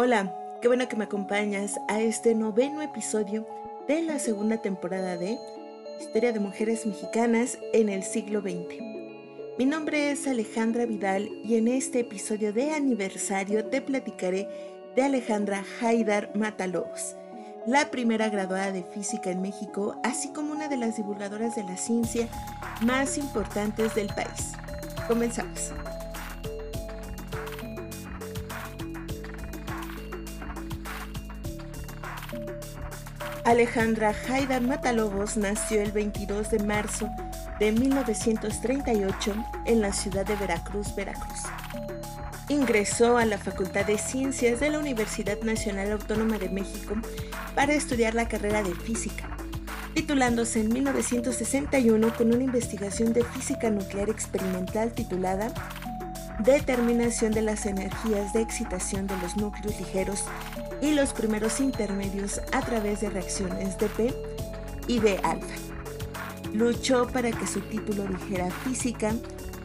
Hola, qué bueno que me acompañas a este noveno episodio de la segunda temporada de Historia de Mujeres Mexicanas en el siglo XX. Mi nombre es Alejandra Vidal y en este episodio de aniversario te platicaré de Alejandra Haidar Matalobos, la primera graduada de física en México, así como una de las divulgadoras de la ciencia más importantes del país. Comenzamos. Alejandra Haidar Matalobos nació el 22 de marzo de 1938 en la ciudad de Veracruz, Veracruz. Ingresó a la Facultad de Ciencias de la Universidad Nacional Autónoma de México para estudiar la carrera de física, titulándose en 1961 con una investigación de física nuclear experimental titulada Determinación de las energías de excitación de los núcleos ligeros y los primeros intermedios a través de reacciones de P y de alfa. Luchó para que su título dijera física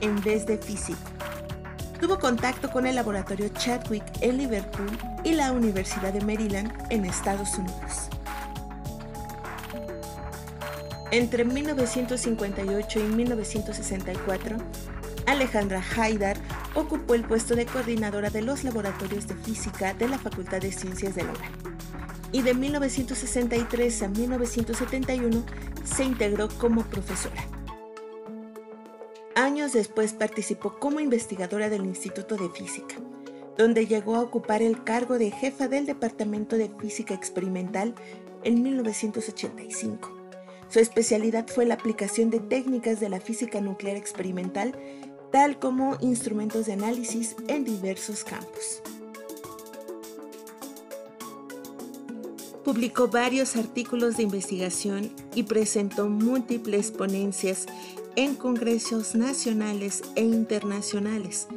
en vez de físico. Tuvo contacto con el laboratorio Chadwick en Liverpool y la Universidad de Maryland en Estados Unidos. Entre 1958 y 1964, Alejandra Haidar ocupó el puesto de coordinadora de los laboratorios de física de la Facultad de Ciencias de la UNAM. Y de 1963 a 1971 se integró como profesora. Años después participó como investigadora del Instituto de Física, donde llegó a ocupar el cargo de jefa del Departamento de Física Experimental en 1985. Su especialidad fue la aplicación de técnicas de la física nuclear experimental tal como instrumentos de análisis en diversos campos. Publicó varios artículos de investigación y presentó múltiples ponencias en congresos nacionales e internacionales,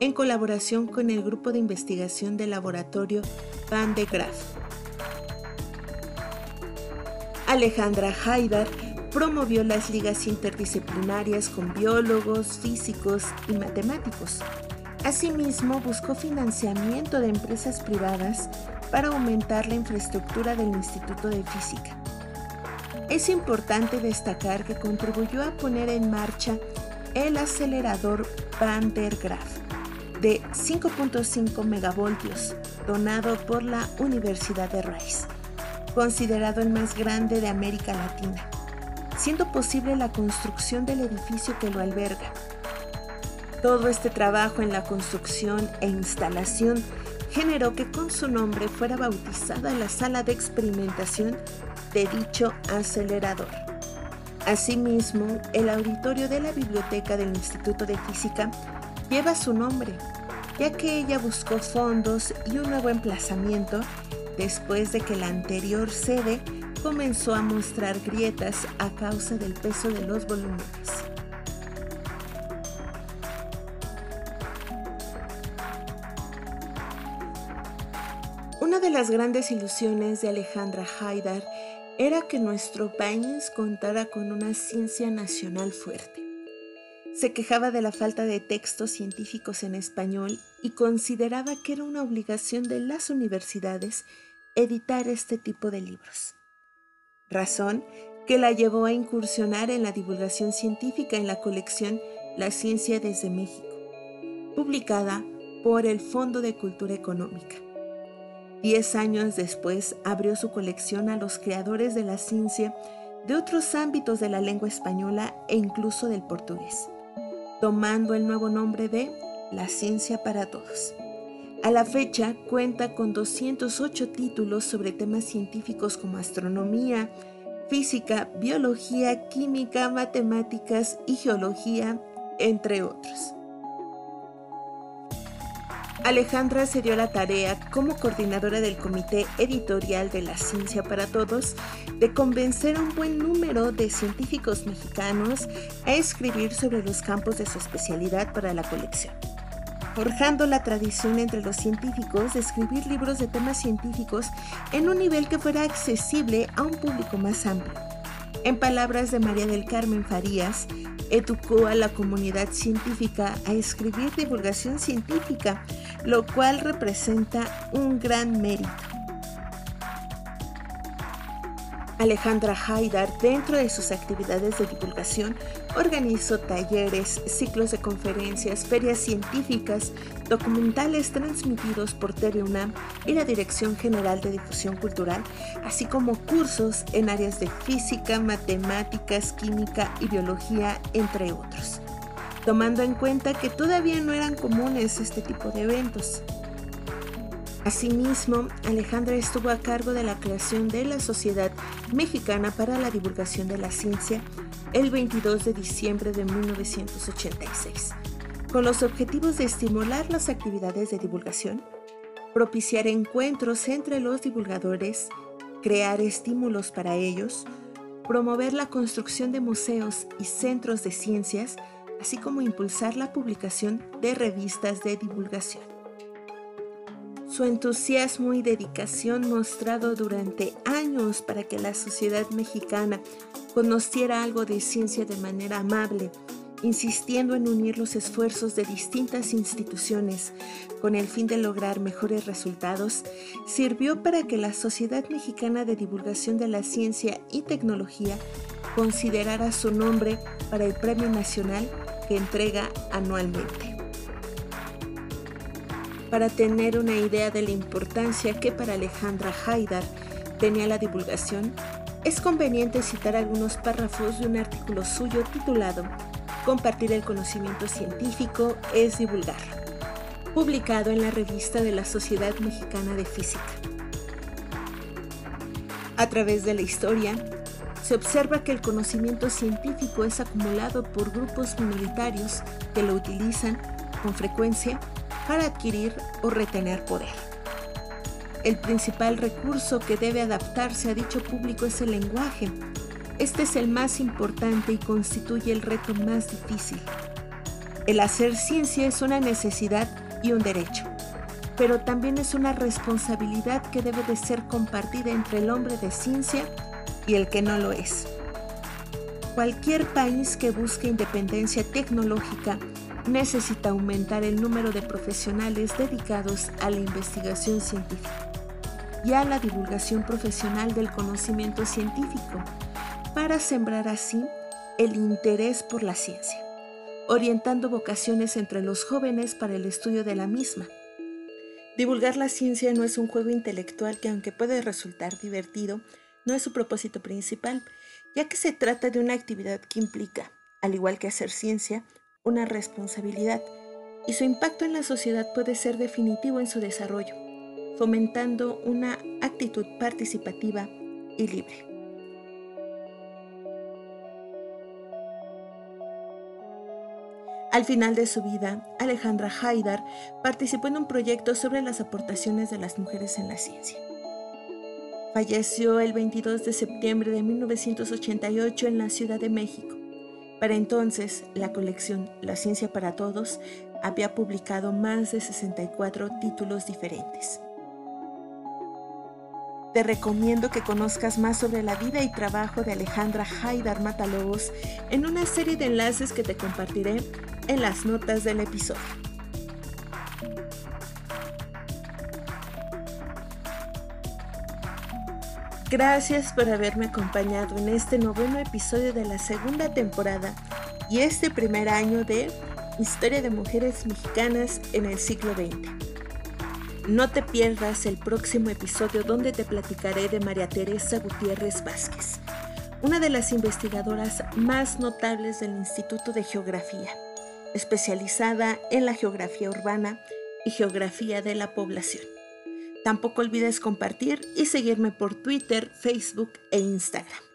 en colaboración con el grupo de investigación del laboratorio Van de Graaff. Alejandra Haidar promovió las ligas interdisciplinarias con biólogos, físicos y matemáticos. Asimismo, buscó financiamiento de empresas privadas para aumentar la infraestructura del Instituto de Física. Es importante destacar que contribuyó a poner en marcha el acelerador Van der Graaf de 5.5 megavoltios donado por la Universidad de Rice, considerado el más grande de América Latina siendo posible la construcción del edificio que lo alberga. Todo este trabajo en la construcción e instalación generó que con su nombre fuera bautizada la sala de experimentación de dicho acelerador. Asimismo, el auditorio de la biblioteca del Instituto de Física lleva su nombre, ya que ella buscó fondos y un nuevo emplazamiento después de que la anterior sede comenzó a mostrar grietas a causa del peso de los volúmenes. Una de las grandes ilusiones de Alejandra Haidar era que nuestro país contara con una ciencia nacional fuerte. Se quejaba de la falta de textos científicos en español y consideraba que era una obligación de las universidades editar este tipo de libros razón que la llevó a incursionar en la divulgación científica en la colección La Ciencia desde México, publicada por el Fondo de Cultura Económica. Diez años después abrió su colección a los creadores de la ciencia de otros ámbitos de la lengua española e incluso del portugués, tomando el nuevo nombre de La Ciencia para Todos. A la fecha cuenta con 208 títulos sobre temas científicos como astronomía, física, biología, química, matemáticas y geología, entre otros. Alejandra se dio la tarea, como coordinadora del Comité Editorial de la Ciencia para Todos, de convencer a un buen número de científicos mexicanos a escribir sobre los campos de su especialidad para la colección forjando la tradición entre los científicos de escribir libros de temas científicos en un nivel que fuera accesible a un público más amplio. En palabras de María del Carmen Farías, educó a la comunidad científica a escribir divulgación científica, lo cual representa un gran mérito. Alejandra Haidar, dentro de sus actividades de divulgación, organizó talleres, ciclos de conferencias, ferias científicas, documentales transmitidos por UNAM y la Dirección General de Difusión Cultural, así como cursos en áreas de física, matemáticas, química y biología, entre otros, tomando en cuenta que todavía no eran comunes este tipo de eventos. Asimismo, Alejandra estuvo a cargo de la creación de la Sociedad Mexicana para la Divulgación de la Ciencia el 22 de diciembre de 1986, con los objetivos de estimular las actividades de divulgación, propiciar encuentros entre los divulgadores, crear estímulos para ellos, promover la construcción de museos y centros de ciencias, así como impulsar la publicación de revistas de divulgación. Su entusiasmo y dedicación mostrado durante años para que la sociedad mexicana conociera algo de ciencia de manera amable, insistiendo en unir los esfuerzos de distintas instituciones. Con el fin de lograr mejores resultados, sirvió para que la Sociedad Mexicana de Divulgación de la Ciencia y Tecnología considerara su nombre para el Premio Nacional que entrega anualmente para tener una idea de la importancia que para Alejandra Haidar tenía la divulgación, es conveniente citar algunos párrafos de un artículo suyo titulado Compartir el conocimiento científico es divulgar, publicado en la revista de la Sociedad Mexicana de Física. A través de la historia, se observa que el conocimiento científico es acumulado por grupos minoritarios que lo utilizan con frecuencia para adquirir o retener poder. El principal recurso que debe adaptarse a dicho público es el lenguaje. Este es el más importante y constituye el reto más difícil. El hacer ciencia es una necesidad y un derecho, pero también es una responsabilidad que debe de ser compartida entre el hombre de ciencia y el que no lo es. Cualquier país que busque independencia tecnológica necesita aumentar el número de profesionales dedicados a la investigación científica y a la divulgación profesional del conocimiento científico para sembrar así el interés por la ciencia, orientando vocaciones entre los jóvenes para el estudio de la misma. Divulgar la ciencia no es un juego intelectual que aunque puede resultar divertido, no es su propósito principal, ya que se trata de una actividad que implica, al igual que hacer ciencia, una responsabilidad y su impacto en la sociedad puede ser definitivo en su desarrollo, fomentando una actitud participativa y libre. Al final de su vida, Alejandra Haidar participó en un proyecto sobre las aportaciones de las mujeres en la ciencia. Falleció el 22 de septiembre de 1988 en la Ciudad de México. Para entonces, la colección La Ciencia para Todos había publicado más de 64 títulos diferentes. Te recomiendo que conozcas más sobre la vida y trabajo de Alejandra Haidar Matalobos en una serie de enlaces que te compartiré en las notas del episodio. Gracias por haberme acompañado en este noveno episodio de la segunda temporada y este primer año de Historia de Mujeres Mexicanas en el siglo XX. No te pierdas el próximo episodio donde te platicaré de María Teresa Gutiérrez Vázquez, una de las investigadoras más notables del Instituto de Geografía, especializada en la geografía urbana y geografía de la población. Tampoco olvides compartir y seguirme por Twitter, Facebook e Instagram.